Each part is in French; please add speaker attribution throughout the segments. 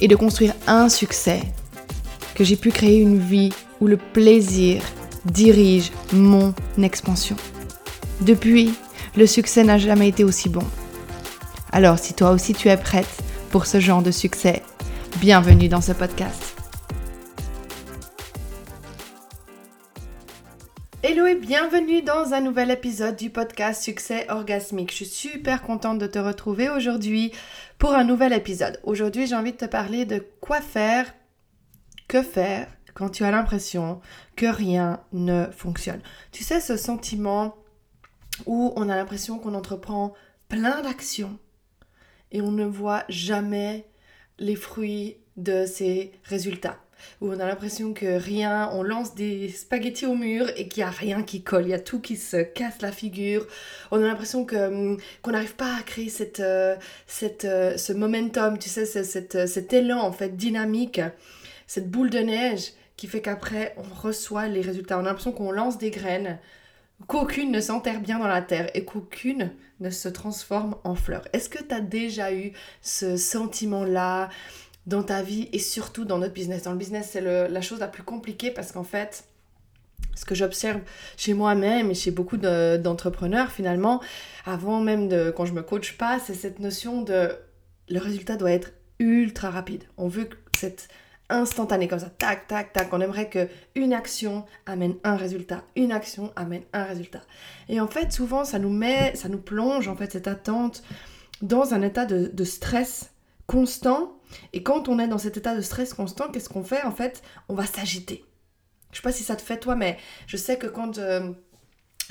Speaker 1: et de construire un succès, que j'ai pu créer une vie où le plaisir dirige mon expansion. Depuis, le succès n'a jamais été aussi bon. Alors si toi aussi tu es prête pour ce genre de succès, bienvenue dans ce podcast. Hello et bienvenue dans un nouvel épisode du podcast Succès Orgasmique. Je suis super contente de te retrouver aujourd'hui pour un nouvel épisode. Aujourd'hui, j'ai envie de te parler de quoi faire, que faire quand tu as l'impression que rien ne fonctionne. Tu sais, ce sentiment où on a l'impression qu'on entreprend plein d'actions et on ne voit jamais les fruits de ces résultats où on a l'impression que rien, on lance des spaghettis au mur et qu'il n'y a rien qui colle, il y a tout qui se casse la figure. On a l'impression hum, qu'on n'arrive pas à créer cette, euh, cette, euh, ce momentum, tu sais, cette, euh, cet élan en fait dynamique, cette boule de neige qui fait qu'après on reçoit les résultats. On a l'impression qu'on lance des graines, qu'aucune ne s'enterre bien dans la terre et qu'aucune ne se transforme en fleur. Est-ce que tu as déjà eu ce sentiment-là dans ta vie et surtout dans notre business. Dans le business, c'est la chose la plus compliquée parce qu'en fait, ce que j'observe chez moi-même et chez beaucoup d'entrepreneurs finalement, avant même de quand je me coach pas, c'est cette notion de le résultat doit être ultra rapide. On veut que cette instantané comme ça, tac, tac, tac. On aimerait que une action amène un résultat, une action amène un résultat. Et en fait, souvent, ça nous met, ça nous plonge en fait cette attente dans un état de, de stress constant. Et quand on est dans cet état de stress constant, qu'est-ce qu'on fait En fait, on va s'agiter. Je sais pas si ça te fait toi, mais je sais que quand euh,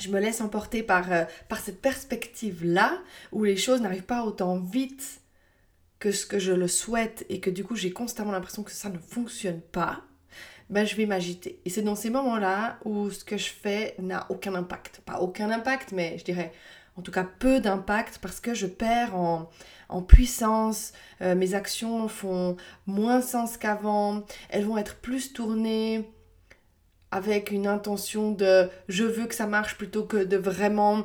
Speaker 1: je me laisse emporter par, euh, par cette perspective-là, où les choses n'arrivent pas autant vite que ce que je le souhaite et que du coup j'ai constamment l'impression que ça ne fonctionne pas, ben je vais m'agiter. Et c'est dans ces moments-là où ce que je fais n'a aucun impact. Pas aucun impact, mais je dirais en tout cas peu d'impact parce que je perds en, puissance, euh, mes actions font moins sens qu'avant, elles vont être plus tournées avec une intention de je veux que ça marche plutôt que de vraiment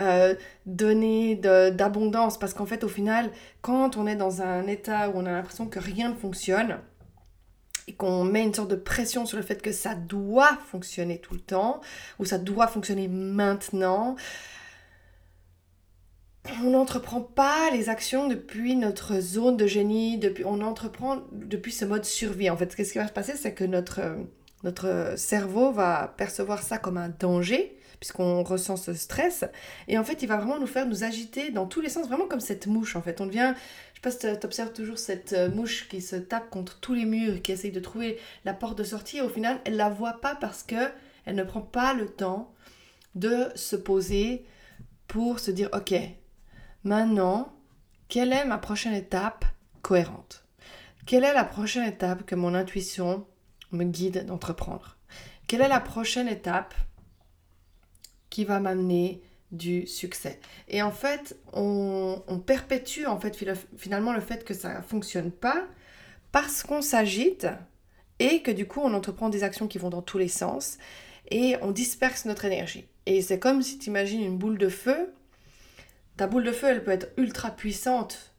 Speaker 1: euh, donner d'abondance. Parce qu'en fait au final quand on est dans un état où on a l'impression que rien ne fonctionne et qu'on met une sorte de pression sur le fait que ça doit fonctionner tout le temps ou ça doit fonctionner maintenant on n'entreprend pas les actions depuis notre zone de génie, depuis, on entreprend depuis ce mode survie. En fait, ce qui va se passer, c'est que notre, euh, notre cerveau va percevoir ça comme un danger, puisqu'on ressent ce stress. Et en fait, il va vraiment nous faire nous agiter dans tous les sens, vraiment comme cette mouche, en fait. On devient, je sais pas si tu observes toujours cette euh, mouche qui se tape contre tous les murs, qui essaye de trouver la porte de sortie, et au final, elle la voit pas parce que elle ne prend pas le temps de se poser pour se dire, ok, Maintenant, quelle est ma prochaine étape cohérente? Quelle est la prochaine étape que mon intuition me guide d'entreprendre? Quelle est la prochaine étape qui va m'amener du succès? Et en fait, on, perpétue en fait finalement le fait que ça ne fonctionne pas parce qu'on s'agite et que du coup on entreprend des actions qui vont dans tous les sens et on disperse notre énergie. Et c'est comme si tu imagines une boule de feu ta boule de feu, elle peut être ultra puissante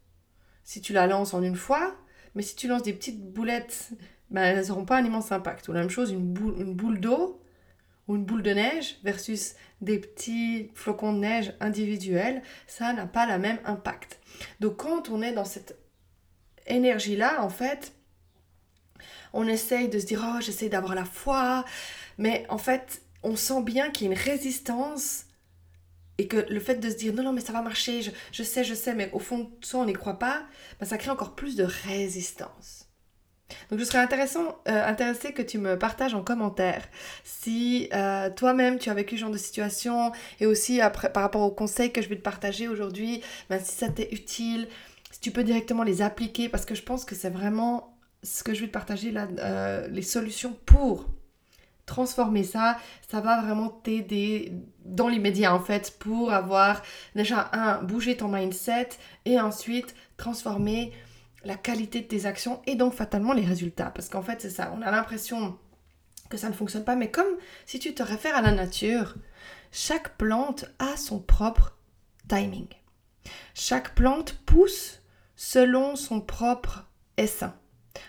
Speaker 1: si tu la lances en une fois, mais si tu lances des petites boulettes, ben, elles n'auront pas un immense impact. Ou la même chose, une boule, une boule d'eau ou une boule de neige versus des petits flocons de neige individuels, ça n'a pas la même impact. Donc quand on est dans cette énergie-là, en fait, on essaye de se dire, oh, j'essaie d'avoir la foi, mais en fait, on sent bien qu'il y a une résistance et que le fait de se dire non, non, mais ça va marcher, je, sais, je sais, mais au fond de soi, on n'y croit pas, ben, ça crée encore plus de résistance. Donc je serais intéressant, euh, intéressée que tu me partages en commentaire si euh, toi-même tu as vécu ce genre de situation et aussi après, par rapport aux conseils que je vais te partager aujourd'hui, ben, si ça t'est utile, si tu peux directement les appliquer parce que je pense que c'est vraiment ce que je vais te partager là, euh, les solutions pour transformer ça, ça va vraiment t'aider dans l'immédiat en fait pour avoir déjà un, bouger ton mindset et ensuite transformer la qualité de tes actions et donc fatalement les résultats. Parce qu'en fait c'est ça, on a l'impression que ça ne fonctionne pas, mais comme si tu te réfères à la nature, chaque plante a son propre timing. Chaque plante pousse selon son propre essaim,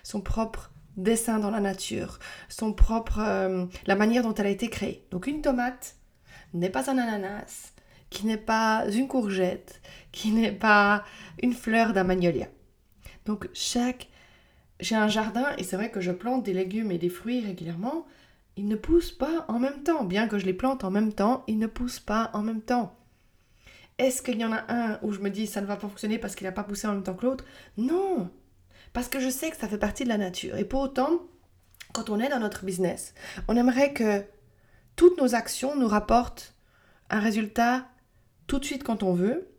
Speaker 1: son propre dessin dans la nature, son propre, euh, la manière dont elle a été créée. Donc une tomate n'est pas un ananas, qui n'est pas une courgette, qui n'est pas une fleur d'un magnolia. Donc chaque... J'ai un jardin et c'est vrai que je plante des légumes et des fruits régulièrement. Ils ne poussent pas en même temps. Bien que je les plante en même temps, ils ne poussent pas en même temps. Est-ce qu'il y en a un où je me dis ça ne va pas fonctionner parce qu'il n'a pas poussé en même temps que l'autre? Non parce que je sais que ça fait partie de la nature. Et pour autant, quand on est dans notre business, on aimerait que toutes nos actions nous rapportent un résultat tout de suite quand on veut.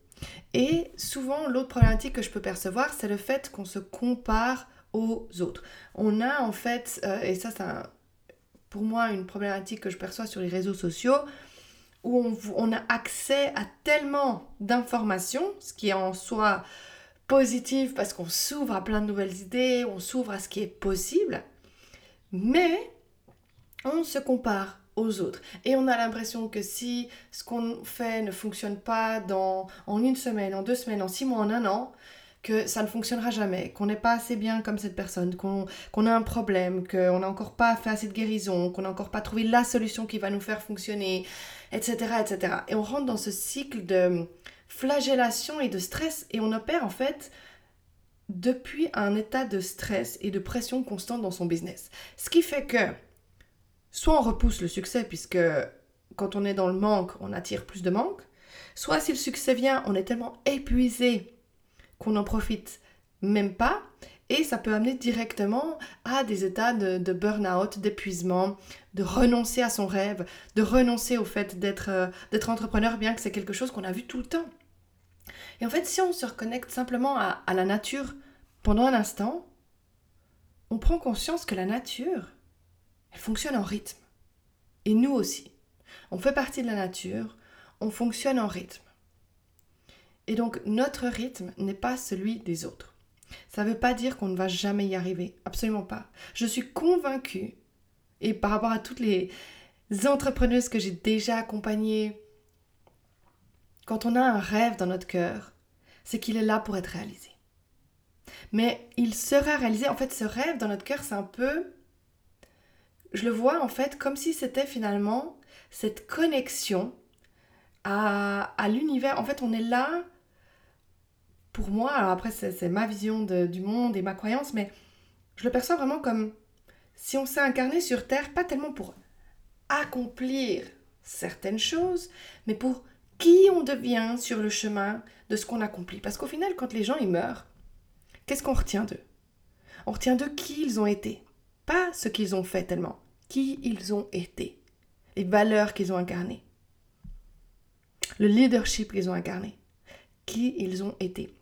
Speaker 1: Et souvent, l'autre problématique que je peux percevoir, c'est le fait qu'on se compare aux autres. On a en fait, euh, et ça c'est pour moi une problématique que je perçois sur les réseaux sociaux, où on, on a accès à tellement d'informations, ce qui est en soi positive parce qu'on s'ouvre à plein de nouvelles idées, on s'ouvre à ce qui est possible, mais on se compare aux autres. Et on a l'impression que si ce qu'on fait ne fonctionne pas dans, en une semaine, en deux semaines, en six mois, en un an, que ça ne fonctionnera jamais, qu'on n'est pas assez bien comme cette personne, qu'on a un problème, qu'on n'a encore pas fait assez de guérison, qu'on n'a encore pas trouvé la solution qui va nous faire fonctionner, etc., etc. Et on rentre dans ce cycle de flagellation et de stress et on opère en fait depuis un état de stress et de pression constante dans son business. Ce qui fait que soit on repousse le succès puisque quand on est dans le manque, on attire plus de manque, soit si le succès vient, on est tellement épuisé qu'on n'en profite même pas et ça peut amener directement à des états de, burn-out, d'épuisement, de renoncer à son rêve, de renoncer au fait d'être euh, d'être entrepreneur, bien que c'est quelque chose qu'on a vu tout le temps. Et en fait, si on se reconnecte simplement à, la nature pendant un instant, on prend conscience que la nature, elle fonctionne en rythme. Et nous aussi. On fait partie de la nature, on fonctionne en rythme. Et donc notre rythme n'est pas celui des autres. Ça ne veut pas dire qu'on ne va jamais y arriver, absolument pas. Je suis convaincue, et par rapport à toutes les entrepreneuses que j'ai déjà accompagnées, quand on a un rêve dans notre cœur, c'est qu'il est là pour être réalisé. Mais il sera réalisé, en fait, ce rêve dans notre cœur, c'est un peu, je le vois en fait comme si c'était finalement cette connexion à, l'univers. En fait, on est là, pour moi, alors après, c'est ma vision du monde et ma croyance, mais je le perçois vraiment comme si on s'est incarné sur Terre, pas tellement pour accomplir certaines choses, mais pour qui on devient sur le chemin de ce qu'on accomplit. Parce qu'au final, quand les gens ils meurent, qu'est-ce qu'on retient d'eux? On retient de qui ils ont été. Pas ce qu'ils ont fait tellement, qui ils ont été. Les valeurs qu'ils ont incarnées. Le leadership qu'ils ont incarné. Qui ils ont été.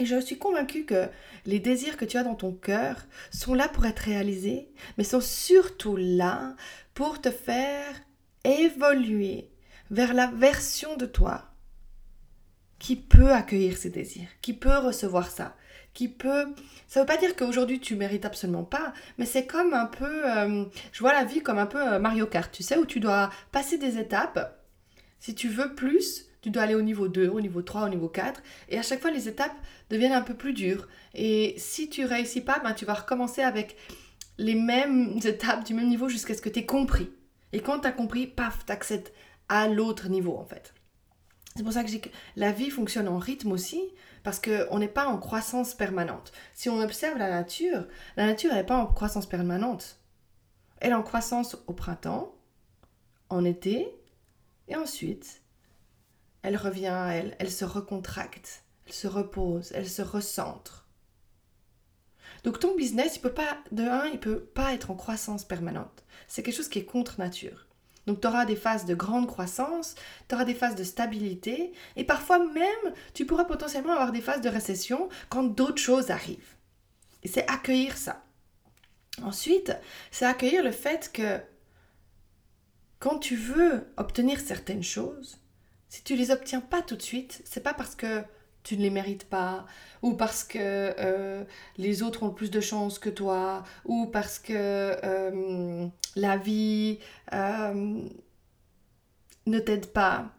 Speaker 1: Et je suis convaincue que les désirs que tu as dans ton cœur sont là pour être réalisés, mais sont surtout là pour te faire évoluer vers la version de toi qui peut accueillir ces désirs, qui peut recevoir ça, qui peut... Ça veut pas dire qu'aujourd'hui tu mérites absolument pas, mais c'est comme un peu... Euh, je vois la vie comme un peu euh, Mario Kart, tu sais, où tu dois passer des étapes. Si tu veux plus, tu dois aller au niveau 2, au niveau 3, au niveau 4, et à chaque fois les étapes deviennent un peu plus dures. Et si tu réussis pas, ben, tu vas recommencer avec les mêmes étapes du même niveau jusqu'à ce que tu aies compris. Et quand tu as compris, paf, tu acceptes à l'autre niveau en fait. C'est pour ça que que la vie fonctionne en rythme aussi, parce qu'on n'est pas en croissance permanente. Si on observe la nature, la nature n'est pas en croissance permanente. Elle est en croissance au printemps, en été, et ensuite, elle revient à elle, elle se recontracte, elle se repose, elle se recentre. Donc ton business, il peut pas, de un, il peut pas être en croissance permanente. C'est quelque chose qui est contre nature. Donc tu auras des phases de grande croissance, tu auras des phases de stabilité, et parfois même tu pourras potentiellement avoir des phases de récession quand d'autres choses arrivent. Et c'est accueillir ça. Ensuite, c'est accueillir le fait que quand tu veux obtenir certaines choses, si tu les obtiens pas tout de suite, c'est pas parce que tu ne les mérites pas, ou parce que euh, les autres ont plus de chance que toi, ou parce que euh, la vie euh, ne t'aide pas.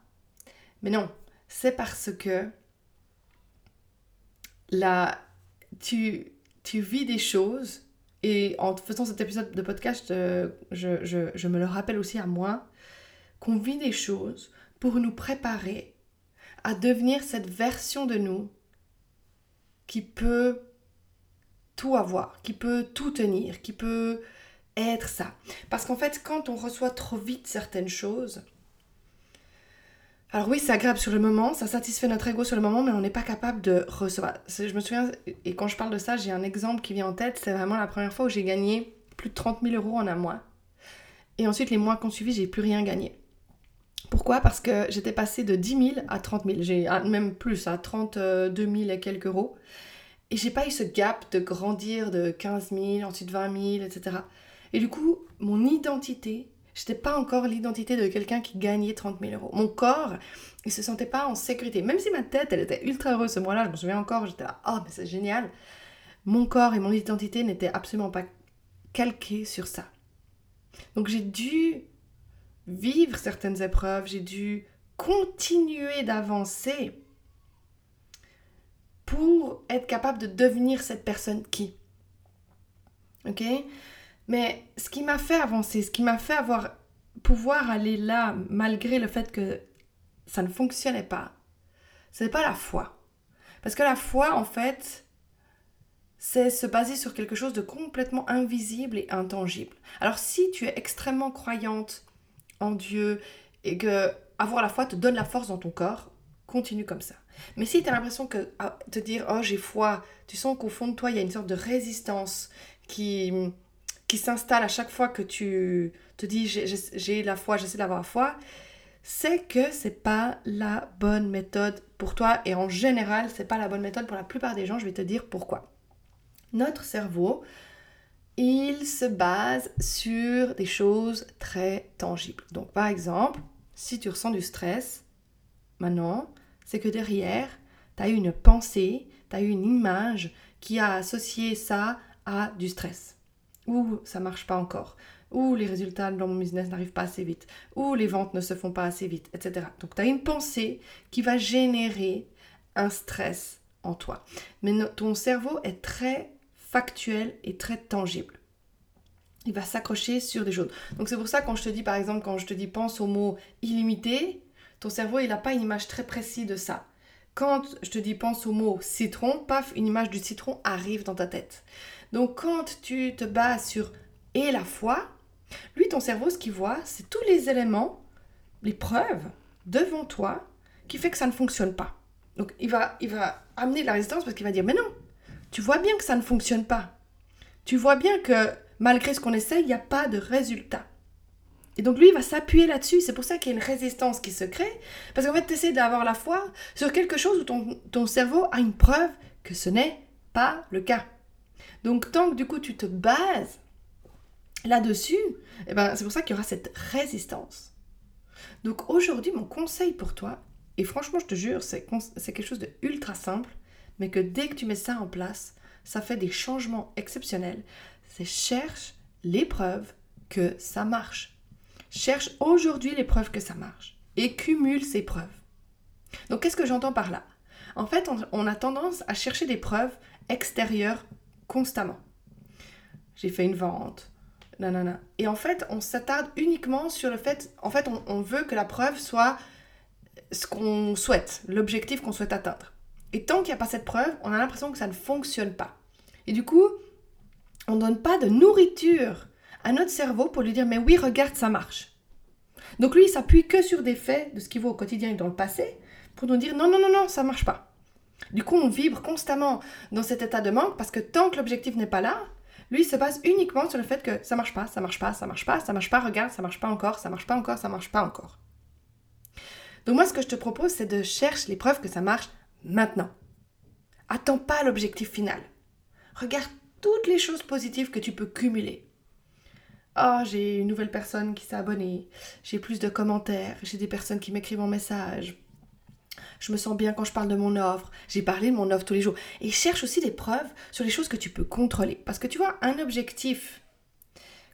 Speaker 1: Mais non, c'est parce que tu, vis des choses, et en faisant cet épisode de podcast, je me le rappelle aussi à moi, qu'on vit des choses pour nous préparer à devenir cette version de nous qui peut tout avoir, qui peut tout tenir, qui peut être ça. Parce qu'en fait, quand on reçoit trop vite certaines choses, alors oui, c'est agréable sur le moment, ça satisfait notre ego sur le moment, mais on n'est pas capable de recevoir. Je me souviens, et quand je parle de ça, j'ai un exemple qui vient en tête, c'est vraiment la première fois où j'ai gagné plus de 30 000 euros en un mois. Et ensuite, les mois qui ont suivi, j'ai plus rien gagné. Pourquoi? Parce que j'étais passée de 10 000 à 30 000, j'ai ah, même plus, à 32 000 et quelques euros. Et j'ai pas eu ce gap de grandir de 15 000, ensuite 20 000, etc. Et du coup, mon identité, j'étais pas encore l'identité de quelqu'un qui gagnait 30 000 euros. Mon corps, il se sentait pas en sécurité. Même si ma tête, elle était ultra heureuse ce mois-là, je me souviens encore, j'étais là, oh, mais c'est génial. Mon corps et mon identité n'étaient absolument pas calqués sur ça. Donc j'ai dû vivre certaines épreuves, j'ai dû continuer d'avancer pour être capable de devenir cette personne qui. Ok? Mais ce qui m'a fait avancer, ce qui m'a fait avoir pouvoir aller là malgré le fait que ça ne fonctionnait pas, ce n'est pas la foi. Parce que la foi, en fait, c'est se baser sur quelque chose de complètement invisible et intangible. Alors si tu es extrêmement croyante en Dieu et que avoir la foi te donne la force dans ton corps, continue comme ça. Mais si tu as l'impression que ah, te dire oh j'ai foi, tu sens qu'au fond de toi il y a une sorte de résistance qui qui s'installe à chaque fois que tu te dis j'ai la foi, j'essaie d'avoir la foi, c'est que c'est pas la bonne méthode pour toi et en général, c'est pas la bonne méthode pour la plupart des gens, je vais te dire pourquoi. Notre cerveau il se base sur des choses très tangibles. Donc par exemple, si tu ressens du stress, maintenant, c'est que derrière, tu as eu une pensée, tu as eu une image qui a associé ça à du stress. Ou ça marche pas encore. Ou les résultats dans mon business n'arrivent pas assez vite. Ou les ventes ne se font pas assez vite, etc. Donc tu as une pensée qui va générer un stress en toi. Mais ton cerveau est très factuel et très tangible. Il va s'accrocher sur des choses. Donc c'est pour ça quand je te dis par exemple, quand je te dis pense au mot illimité, ton cerveau il n'a pas une image très précise de ça. Quand je te dis pense au mot citron, paf, une image du citron arrive dans ta tête. Donc quand tu te bases sur et la foi, lui ton cerveau ce qu'il voit, c'est tous les éléments, les preuves devant toi qui fait que ça ne fonctionne pas. Donc il va, il va amener la résistance parce qu'il va dire mais non, tu vois bien que ça ne fonctionne pas. Tu vois bien que malgré ce qu'on essaye, il n'y a pas de résultat. Et donc lui, il va s'appuyer là-dessus. C'est pour ça qu'il y a une résistance qui se crée. Parce qu'en fait, tu essaies d'avoir la foi sur quelque chose où ton, ton cerveau a une preuve que ce n'est pas le cas. Donc tant que du coup tu te bases là-dessus, eh ben, c'est pour ça qu'il y aura cette résistance. Donc aujourd'hui, mon conseil pour toi, et franchement je te jure, c'est quelque chose de ultra simple, mais que dès que tu mets ça en place, ça fait des changements exceptionnels. C'est cherche les preuves que ça marche. Cherche aujourd'hui les preuves que ça marche et cumule ces preuves. Donc qu'est-ce que j'entends par là? En fait, on, a tendance à chercher des preuves extérieures constamment. J'ai fait une vente, nanana. Et en fait, on s'attarde uniquement sur le fait, en fait, on veut que la preuve soit ce qu'on souhaite, l'objectif qu'on souhaite atteindre. Et tant qu'il n'y a pas cette preuve, on a l'impression que ça ne fonctionne pas. Et du coup, on ne donne pas de nourriture à notre cerveau pour lui dire mais oui, regarde, ça marche. Donc lui, il s'appuie que sur des faits de ce qu'il voit au quotidien et dans le passé pour nous dire non, non, non, non, ça marche pas. Du coup, on vibre constamment dans cet état de manque parce que tant que l'objectif n'est pas là, lui il se base uniquement sur le fait que ça marche pas, ça marche pas, ça marche pas, ça marche pas, regarde, ça marche pas encore, ça marche pas encore, ça marche pas encore. Donc moi, ce que je te propose, c'est de chercher les preuves que ça marche maintenant. Attends pas l'objectif final. Regarde toutes les choses positives que tu peux cumuler. Oh, j'ai une nouvelle personne qui s'est abonnée, j'ai plus de commentaires, j'ai des personnes qui m'écrivent en message, je me sens bien quand je parle de mon offre, j'ai parlé de mon offre tous les jours. Et cherche aussi des preuves sur les choses que tu peux contrôler. Parce que tu vois, un objectif,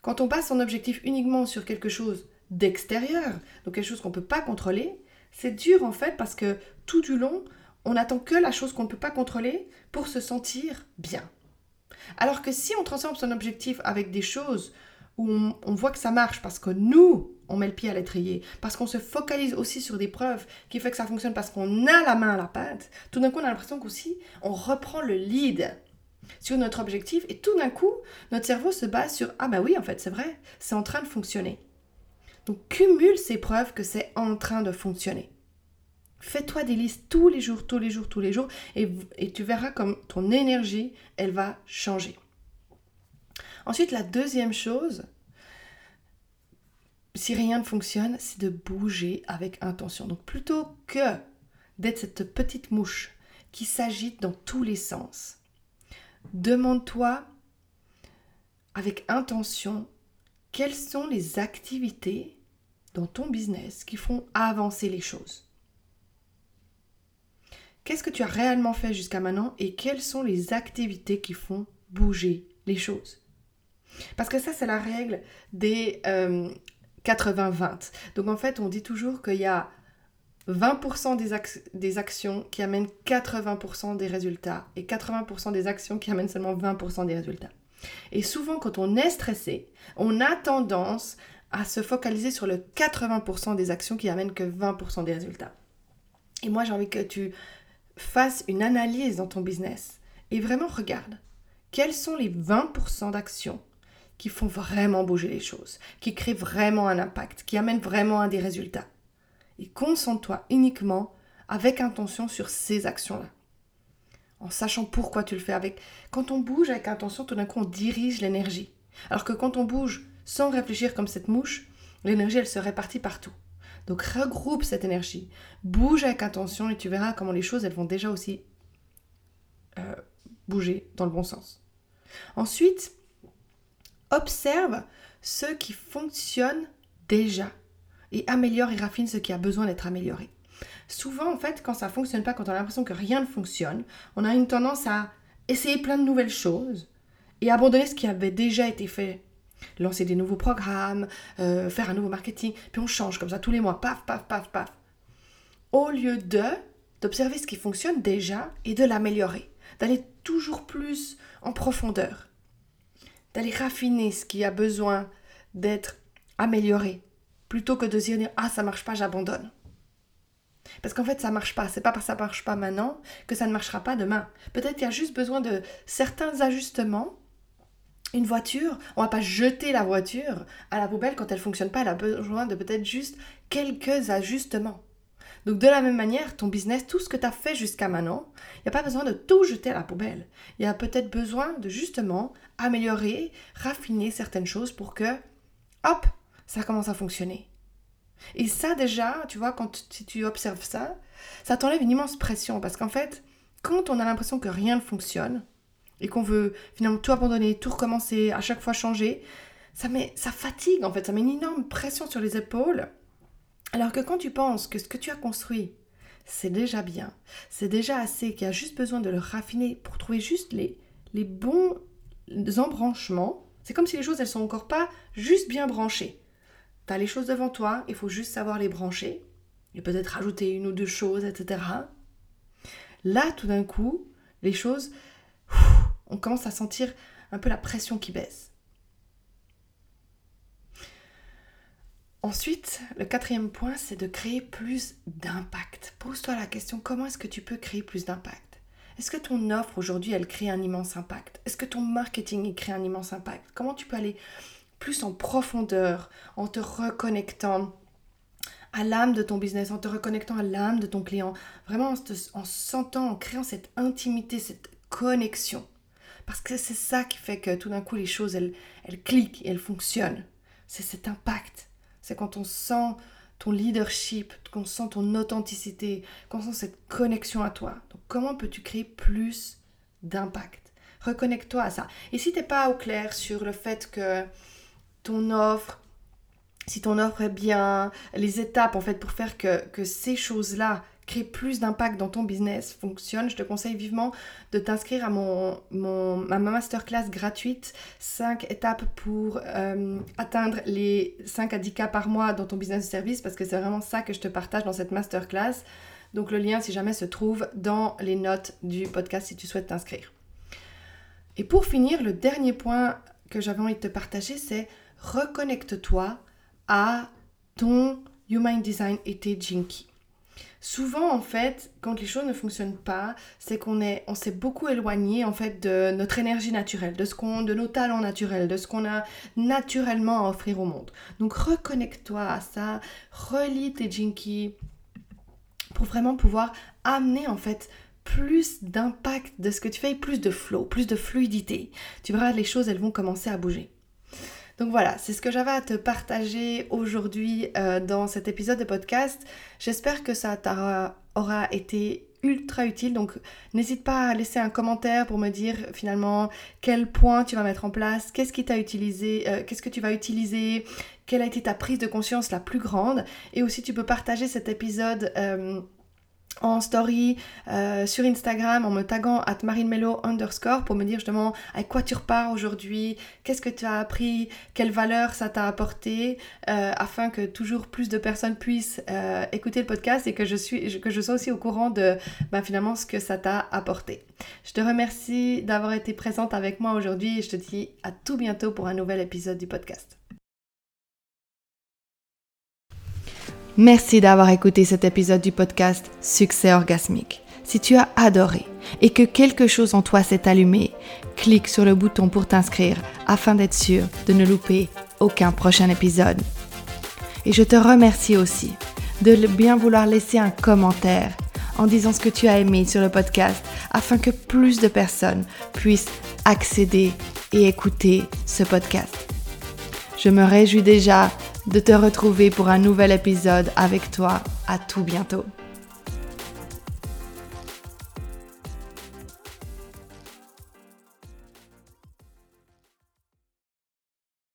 Speaker 1: quand on base son objectif uniquement sur quelque chose d'extérieur, donc quelque chose qu'on ne peut pas contrôler, c'est dur en fait parce que tout du long, on n'attend que la chose qu'on ne peut pas contrôler pour se sentir bien. Alors que si on transforme son objectif avec des choses où on, voit que ça marche parce que nous, on met le pied à l'étrier, parce qu'on se focalise aussi sur des preuves qui fait que ça fonctionne parce qu'on a la main à la pâte, tout d'un coup on a l'impression qu'aussi on reprend le lead sur notre objectif et tout d'un coup notre cerveau se base sur ah bah oui en fait c'est vrai, c'est en train de fonctionner. Donc cumule ces preuves que c'est en train de fonctionner. Fais-toi des listes tous les jours, tous les jours, tous les jours et, tu verras comme ton énergie, elle va changer. Ensuite, la deuxième chose, si rien ne fonctionne, c'est de bouger avec intention. Donc plutôt que d'être cette petite mouche qui s'agite dans tous les sens, demande-toi avec intention quelles sont les activités dans ton business qui font avancer les choses. Qu'est-ce que tu as réellement fait jusqu'à maintenant et quelles sont les activités qui font bouger les choses? Parce que ça, c'est la règle des 80-20. Euh, Donc en fait, on dit toujours qu'il y a 20% des, des, actions qui amènent 80% des résultats et 80% des actions qui amènent seulement 20% des résultats. Et souvent, quand on est stressé, on a tendance à se focaliser sur le 80% des actions qui amènent que 20% des résultats. Et moi, j'ai envie que tu fasses une analyse dans ton business et vraiment regarde quels sont les 20% d'actions qui font vraiment bouger les choses, qui créent vraiment un impact, qui amènent vraiment à des résultats. Et concentre-toi uniquement avec intention sur ces actions-là. En sachant pourquoi tu le fais avec. Quand on bouge avec intention, tout d'un coup, on dirige l'énergie. Alors que quand on bouge sans réfléchir comme cette mouche, l'énergie, elle se répartit partout. Donc regroupe cette énergie, bouge avec intention et tu verras comment les choses, elles vont déjà aussi euh, bouger dans le bon sens. Ensuite, observe ce qui fonctionne déjà et améliore et raffine ce qui a besoin d'être amélioré. Souvent, en fait, quand ça ne fonctionne pas, quand on a l'impression que rien ne fonctionne, on a une tendance à essayer plein de nouvelles choses et abandonner ce qui avait déjà été fait. Lancer des nouveaux programmes, euh, faire un nouveau marketing, puis on change comme ça tous les mois, paf, paf, paf, paf. Au lieu de d'observer ce qui fonctionne déjà et de l'améliorer, d'aller toujours plus en profondeur d'aller raffiner ce qui a besoin d'être amélioré, plutôt que de se dire ah ça marche pas, j'abandonne. Parce qu'en fait, ça marche pas. C'est pas parce que ça marche pas maintenant que ça ne marchera pas demain. Peut-être qu'il y a juste besoin de certains ajustements. Une voiture, on va pas jeter la voiture à la poubelle quand elle fonctionne pas. Elle a besoin de peut-être juste quelques ajustements. Donc de la même manière, ton business, tout ce que tu as fait jusqu'à maintenant, il n'y a pas besoin de tout jeter à la poubelle. Il y a peut-être besoin de justement améliorer, raffiner certaines choses pour que, hop, ça commence à fonctionner. Et ça déjà, tu vois, quand si tu observes ça, ça t'enlève une immense pression parce qu'en fait, quand on a l'impression que rien ne fonctionne et qu'on veut finalement tout abandonner, tout recommencer, à chaque fois changer, ça, met, ça fatigue en fait, ça met une énorme pression sur les épaules alors que quand tu penses que ce que tu as construit, c'est déjà bien, c'est déjà assez, qu'il y a juste besoin de le raffiner pour trouver juste les, les bons embranchements, c'est comme si les choses, elles sont encore pas juste bien branchées. Tu as les choses devant toi, il faut juste savoir les brancher, et peut-être rajouter une ou deux choses, etc. Là, tout d'un coup, les choses, on commence à sentir un peu la pression qui baisse. Ensuite, le quatrième point, c'est de créer plus d'impact. Pose-toi la question, comment est-ce que tu peux créer plus d'impact? Est-ce que ton offre aujourd'hui, elle crée un immense impact? Est-ce que ton marketing, il crée un immense impact? Comment tu peux aller plus en profondeur en te reconnectant à l'âme de ton business, en te reconnectant à l'âme de ton client, vraiment en, en sentant, en créant cette intimité, cette connexion. Parce que c'est ça qui fait que tout d'un coup les choses, elles, elles cliquent et elles fonctionnent. C'est cet impact. C'est quand on sent ton leadership, qu'on sent ton authenticité, qu'on sent cette connexion à toi. Donc comment peux-tu créer plus d'impact? Reconnecte-toi à ça. Et si tu n'es pas au clair sur le fait que ton offre, si ton offre est bien, les étapes en fait pour faire que, que ces choses-là créent plus d'impact dans ton business fonctionnent, je te conseille vivement de t'inscrire à mon, ma masterclass gratuite 5 étapes pour euh, atteindre les 5 à 10 cas par mois dans ton business de service parce que c'est vraiment ça que je te partage dans cette masterclass. Donc le lien, si jamais, se trouve dans les notes du podcast si tu souhaites t'inscrire. Et pour finir, le dernier point que j'avais envie de te partager, c'est reconnecte-toi à ton Human Design et tes Jinky. Souvent, en fait, quand les choses ne fonctionnent pas, c'est qu'on est, on s'est beaucoup éloigné, en fait, de notre énergie naturelle, de ce qu'on, de nos talents naturels, de ce qu'on a naturellement à offrir au monde. Donc, reconnecte-toi à ça, relis tes Jinky pour vraiment pouvoir amener, en fait, plus d'impact de ce que tu fais, plus de flow, plus de fluidité. Tu verras, les choses, elles vont commencer à bouger. Donc voilà, c'est ce que j'avais à te partager aujourd'hui euh, dans cet épisode de podcast. J'espère que ça t'aura été ultra utile. Donc n'hésite pas à laisser un commentaire pour me dire finalement quel point tu vas mettre en place, qu'est-ce qui t'a utilisé, euh, qu'est-ce que tu vas utiliser, quelle a été ta prise de conscience la plus grande. Et aussi tu peux partager cet épisode. Euh, en story euh, sur Instagram en me taguant at marinemelo underscore pour me dire justement avec quoi tu repars aujourd'hui, qu'est-ce que tu as appris, quelle valeur ça t'a apporté, euh, afin que toujours plus de personnes puissent euh, écouter le podcast et que je, suis, que je sois aussi au courant de ben, finalement ce que ça t'a apporté. Je te remercie d'avoir été présente avec moi aujourd'hui et je te dis à tout bientôt pour un nouvel épisode du podcast. Merci d'avoir écouté cet épisode du podcast Succès orgasmique. Si tu as adoré et que quelque chose en toi s'est allumé, clique sur le bouton pour t'inscrire afin d'être sûr de ne louper aucun prochain épisode. Et je te remercie aussi de bien vouloir laisser un commentaire en disant ce que tu as aimé sur le podcast afin que plus de personnes puissent accéder et écouter ce podcast. Je me réjouis déjà de te retrouver pour un nouvel épisode avec toi. À tout bientôt.